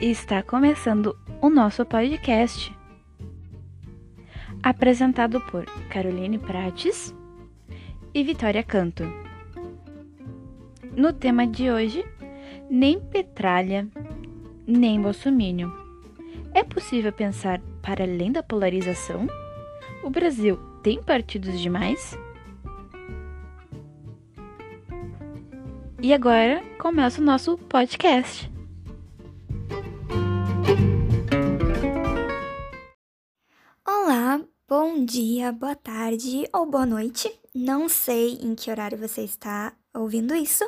Está começando o nosso podcast. Apresentado por Caroline Prates e Vitória Canto. No tema de hoje, nem petralha, nem bolsomínio. É possível pensar para além da polarização? O Brasil tem partidos demais? E agora começa o nosso podcast. Dia, boa tarde ou boa noite. Não sei em que horário você está ouvindo isso,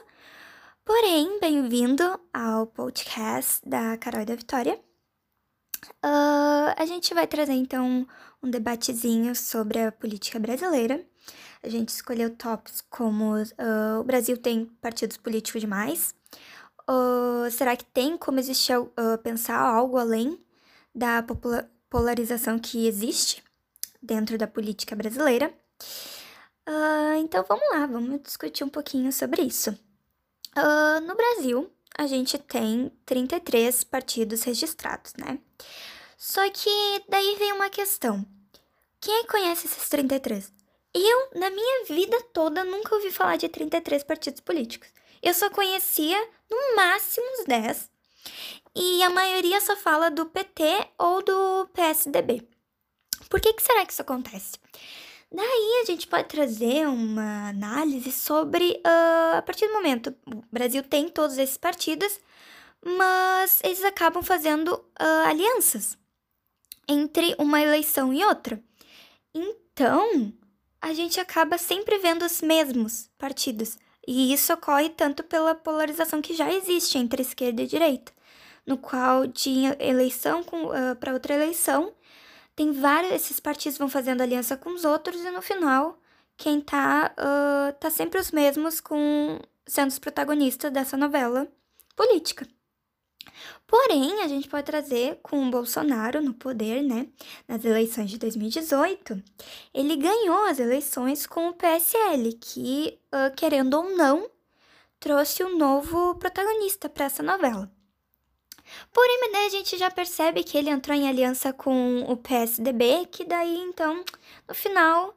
porém, bem-vindo ao podcast da Carol e da Vitória. Uh, a gente vai trazer então um debatezinho sobre a política brasileira. A gente escolheu tópicos como uh, o Brasil tem partidos políticos demais. Uh, será que tem como existir pensar algo além da polarização que existe dentro da política brasileira? então vamos lá, vamos discutir um pouquinho sobre isso. no Brasil, a gente tem 33 partidos registrados, né? Só que daí vem uma questão. Quem conhece esses 33? Eu, na minha vida toda, nunca ouvi falar de 33 partidos políticos. Eu só conhecia, no máximo, uns 10. E a maioria só fala do PT ou do PSDB. Por que, que será que isso acontece? Daí a gente pode trazer uma análise sobre, uh, a partir do momento, o Brasil tem todos esses partidos, mas eles acabam fazendo uh, alianças entre uma eleição e outra. Então, a gente acaba sempre vendo os mesmos partidos. E isso ocorre tanto pela polarização que já existe entre esquerda e direita, no qual de eleição uh, para outra eleição, tem vários esses partidos vão fazendo aliança com os outros e no final quem tá uh, tá sempre os mesmos com sendo os protagonistas dessa novela política. Porém, a gente pode trazer com o Bolsonaro no poder, né? Nas eleições de 2018, ele ganhou as eleições com o PSL, que, uh, querendo ou não, trouxe um novo protagonista para essa novela. Porém, daí a gente já percebe que ele entrou em aliança com o PSDB, que daí então, no final,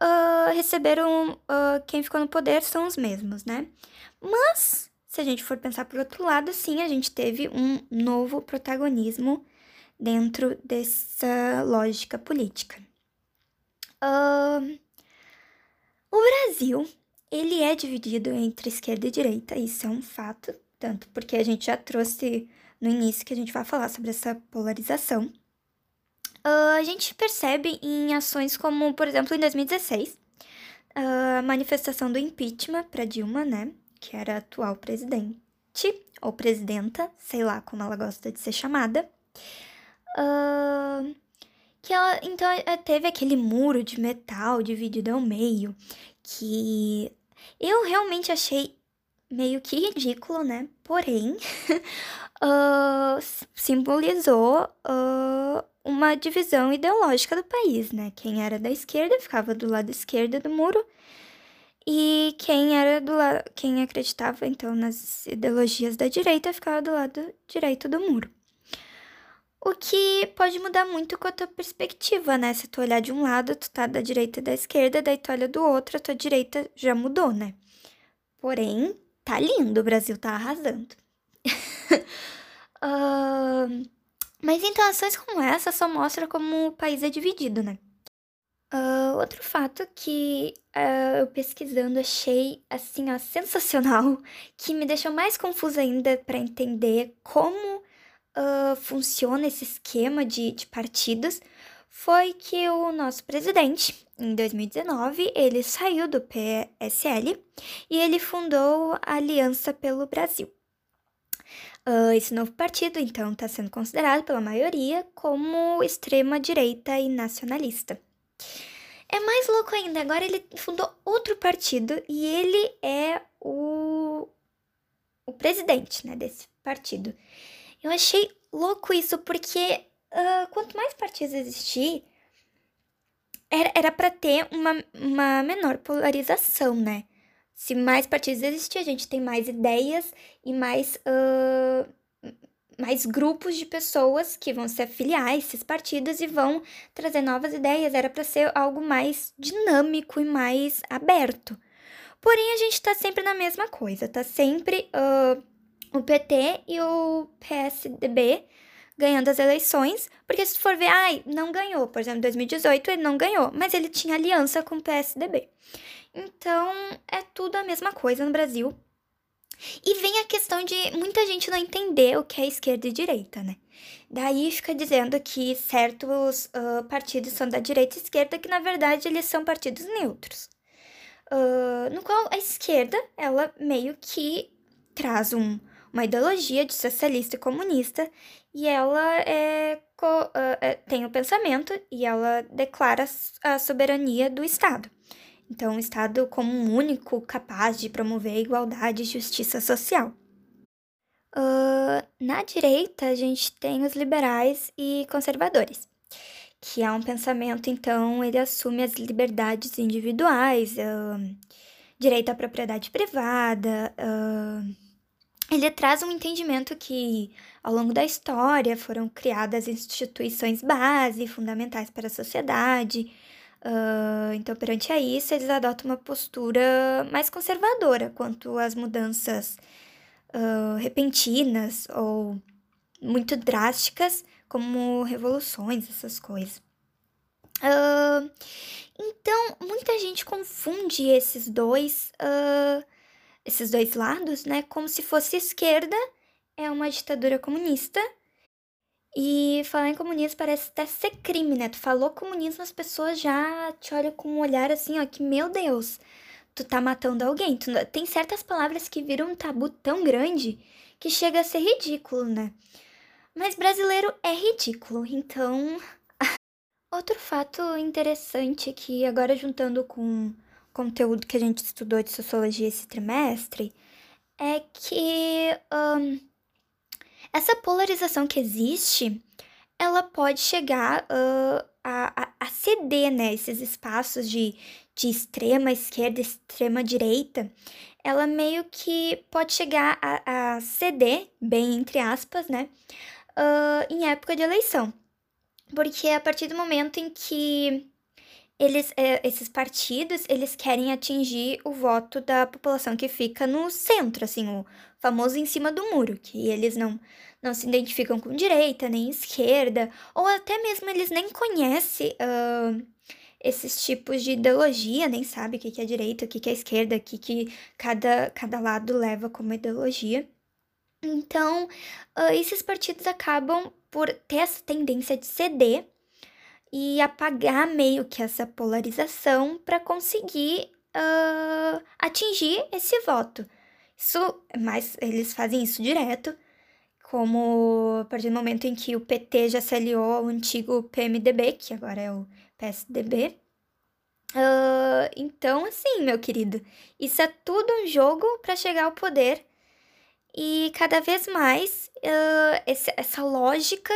uh, receberam. Uh, quem ficou no poder são os mesmos, né? Mas se a gente for pensar por outro lado, sim, a gente teve um novo protagonismo dentro dessa lógica política. Uh, o Brasil, ele é dividido entre esquerda e direita, isso é um fato, tanto porque a gente já trouxe no início que a gente vai falar sobre essa polarização. Uh, a gente percebe em ações como, por exemplo, em 2016, a manifestação do impeachment para Dilma, né? que era a atual presidente, ou presidenta, sei lá como ela gosta de ser chamada. Uh, que ela, então, é, teve aquele muro de metal dividido ao meio, que eu realmente achei meio que ridículo, né? Porém, uh, simbolizou uh, uma divisão ideológica do país, né? Quem era da esquerda ficava do lado esquerdo do muro e quem era do lado, quem acreditava então nas ideologias da direita ficava do lado direito do muro. O que pode mudar muito com a tua perspectiva, né? Se tu olhar de um lado, tu tá da direita e da esquerda, daí tu olha do outro, a tua direita já mudou, né? Porém, tá lindo, o Brasil tá arrasando. uh, mas então, ações como essa só mostram como o país é dividido, né? Uh, outro fato que uh, eu pesquisando achei assim ó, sensacional, que me deixou mais confusa ainda para entender como uh, funciona esse esquema de, de partidos, foi que o nosso presidente, em 2019, ele saiu do PSL e ele fundou a Aliança pelo Brasil. Esse novo partido, então, está sendo considerado pela maioria como extrema-direita e nacionalista. É mais louco ainda, agora ele fundou outro partido e ele é o, o presidente né, desse partido. Eu achei louco isso porque uh, quanto mais partidos existir, era para ter uma, uma menor polarização, né? Se mais partidos existir, a gente tem mais ideias e mais. Uh, mais grupos de pessoas que vão se afiliar a esses partidos e vão trazer novas ideias. Era para ser algo mais dinâmico e mais aberto. Porém, a gente está sempre na mesma coisa, tá sempre uh, o PT e o PSDB ganhando as eleições, porque se for ver, ai, não ganhou, por exemplo, em 2018 ele não ganhou, mas ele tinha aliança com o PSDB. Então, é tudo a mesma coisa no Brasil. E vem a questão de muita gente não entender o que é esquerda e direita, né? Daí fica dizendo que certos uh, partidos são da direita e esquerda, que na verdade eles são partidos neutros. Uh, no qual a esquerda, ela meio que traz um, uma ideologia de socialista e comunista, e ela é, uh, tem o pensamento e ela declara a soberania do Estado. Então, um Estado como um único capaz de promover a igualdade e justiça social. Uh, na direita, a gente tem os liberais e conservadores, que é um pensamento, então, ele assume as liberdades individuais, uh, direito à propriedade privada, uh, ele traz um entendimento que, ao longo da história, foram criadas instituições base, fundamentais para a sociedade, Uh, então, perante a isso, eles adotam uma postura mais conservadora quanto às mudanças uh, repentinas ou muito drásticas, como revoluções, essas coisas. Uh, então, muita gente confunde esses dois, esses dois lados, né, como se fosse esquerda é uma ditadura comunista e falar em comunismo parece até ser crime, né? Tu falou comunismo, as pessoas já te olham com um olhar assim, ó, que meu Deus, tu tá matando alguém. Tu, tem certas palavras que viram um tabu tão grande que chega a ser ridículo, né? Mas brasileiro é ridículo, então. Outro fato interessante é que, agora juntando com o conteúdo que a gente estudou de sociologia esse trimestre, é que. Um, essa polarização que existe, ela pode chegar uh, a, a, ceder, né? Esses espaços de, de extrema esquerda, extrema direita, ela meio que pode chegar a, a ceder, bem entre aspas, né? Uh, em época de eleição. Porque a partir do momento em que eles, é, esses partidos, eles querem atingir o voto da população que fica no centro, assim, o famoso em cima do muro, que eles não, não se identificam com direita nem esquerda, ou até mesmo eles nem conhecem uh, esses tipos de ideologia, nem sabe o que é direita, o que é esquerda, o que, cada, cada lado leva como ideologia. Então, uh, esses partidos acabam por ter essa tendência de ceder e apagar meio que essa polarização para conseguir uh, atingir esse voto. Isso, mas eles fazem isso direto, como a partir do momento em que o PT já se aliou ao antigo PMDB, que agora é o PSDB. Uh, então, assim, meu querido, isso é tudo um jogo para chegar ao poder. E cada vez mais uh, essa lógica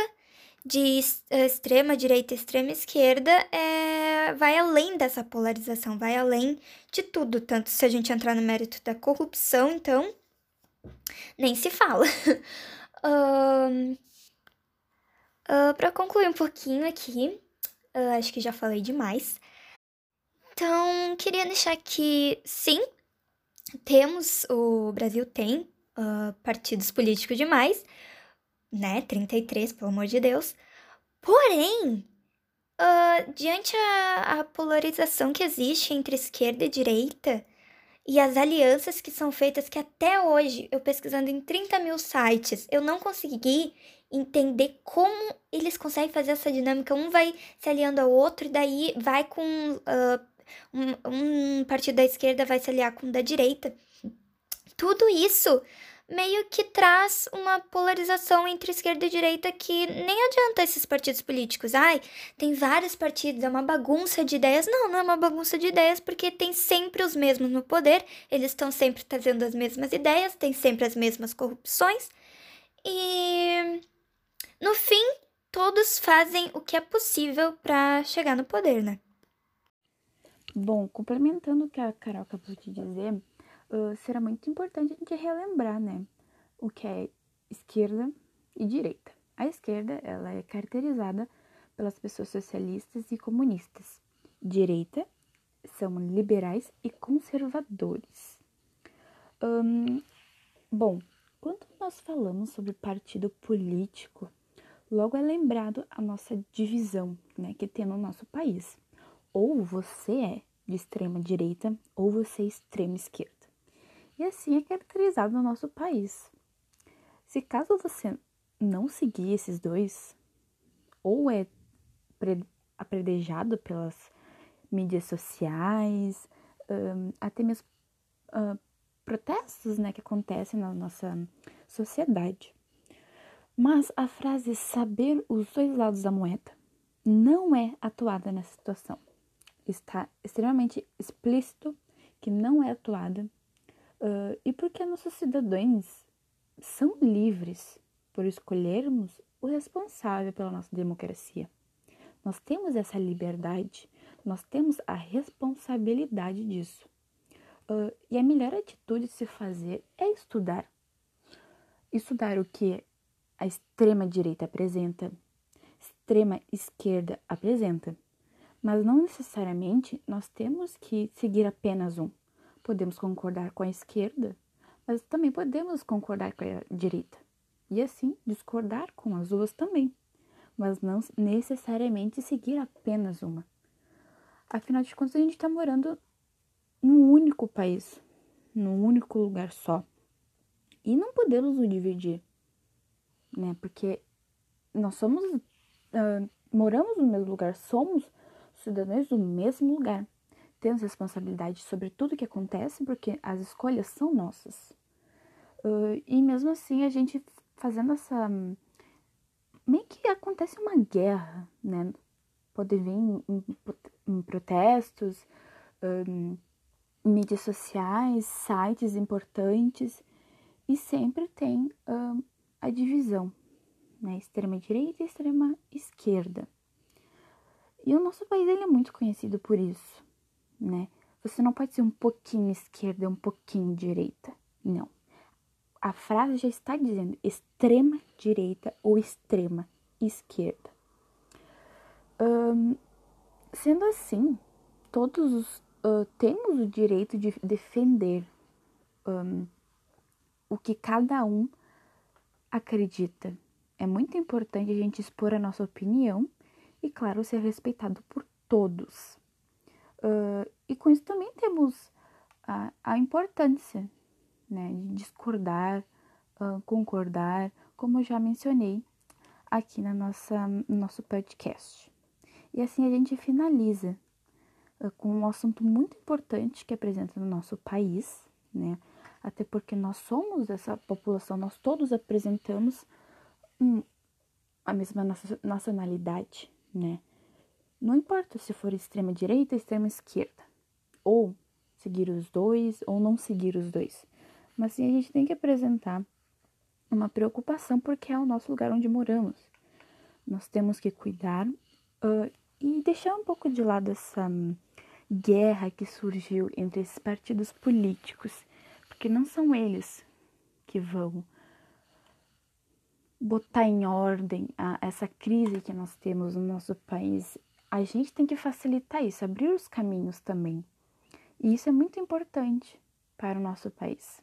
de extrema direita e extrema esquerda é, vai além dessa polarização, vai além de tudo. Tanto se a gente entrar no mérito da corrupção, então, nem se fala. um, uh, Para concluir um pouquinho aqui, uh, acho que já falei demais. Então, queria deixar que, sim, temos, o Brasil tem uh, partidos políticos demais, né? 33, pelo amor de Deus. Porém, uh, diante a, a polarização que existe entre esquerda e direita e as alianças que são feitas, que até hoje, eu pesquisando em 30 mil sites, eu não consegui entender como eles conseguem fazer essa dinâmica. Um vai se aliando ao outro e daí vai com. Uh, um, um partido da esquerda vai se aliar com o da direita. Tudo isso meio que traz uma polarização entre esquerda e direita que nem adianta esses partidos políticos. Ai, tem vários partidos, é uma bagunça de ideias. Não, não é uma bagunça de ideias, porque tem sempre os mesmos no poder, eles estão sempre trazendo as mesmas ideias, tem sempre as mesmas corrupções. E no fim, todos fazem o que é possível para chegar no poder, né? Bom, complementando o que a Carol acabou de dizer, uh, será muito importante a gente relembrar, né? O que é esquerda e direita. A esquerda ela é caracterizada pelas pessoas socialistas e comunistas. Direita são liberais e conservadores. Bom, quando nós falamos sobre partido político, logo é lembrado a nossa divisão né, que tem no nosso país. Ou você é de extrema direita ou você é extrema esquerda. E assim é caracterizado no nosso país. Se caso você não seguir esses dois, ou é apredejado pelas mídias sociais, um, até mesmo uh, protestos né, que acontecem na nossa sociedade. Mas a frase saber os dois lados da moeda não é atuada nessa situação. Está extremamente explícito que não é atuada uh, e porque nossos cidadãos são livres por escolhermos o responsável pela nossa democracia. Nós temos essa liberdade, nós temos a responsabilidade disso. Uh, e a melhor atitude de se fazer é estudar. Estudar o que a extrema direita apresenta, extrema esquerda apresenta. Mas não necessariamente nós temos que seguir apenas um. Podemos concordar com a esquerda, mas também podemos concordar com a direita. E assim discordar com as duas também, mas não necessariamente seguir apenas uma. Afinal de contas, a gente está morando num único país, num único lugar só. E não podemos o dividir, né? Porque nós somos, uh, moramos no mesmo lugar, somos cidadãos do mesmo lugar. Temos responsabilidade sobre tudo que acontece, porque as escolhas são nossas. Uh, e mesmo assim, a gente fazendo essa. meio que acontece uma guerra, né? Pode vir em, em, em protestos, um, mídias sociais, sites importantes, e sempre tem um, a divisão, né? Extrema direita e extrema esquerda. E o nosso país ele é muito conhecido por isso, né? Você não pode ser um pouquinho esquerda um pouquinho direita. Não. A frase já está dizendo extrema direita ou extrema esquerda. Sendo assim, todos os, uh, temos o direito de defender um, o que cada um acredita. É muito importante a gente expor a nossa opinião e, claro, ser respeitado por todos. Uh, e com isso também temos a, a importância né, de discordar, uh, concordar, como eu já mencionei aqui na nossa, no nosso podcast. E assim a gente finaliza uh, com um assunto muito importante que apresenta no nosso país, né? Até porque nós somos essa população, nós todos apresentamos um, a mesma nacionalidade, né? Não importa se for extrema direita ou extrema esquerda, ou seguir os dois ou não seguir os dois. Mas sim a gente tem que apresentar uma preocupação porque é o nosso lugar onde moramos. Nós temos que cuidar uh, e deixar um pouco de lado essa um, guerra que surgiu entre esses partidos políticos, porque não são eles que vão botar em ordem a, essa crise que nós temos no nosso país. A gente tem que facilitar isso, abrir os caminhos também. E isso é muito importante para o nosso país.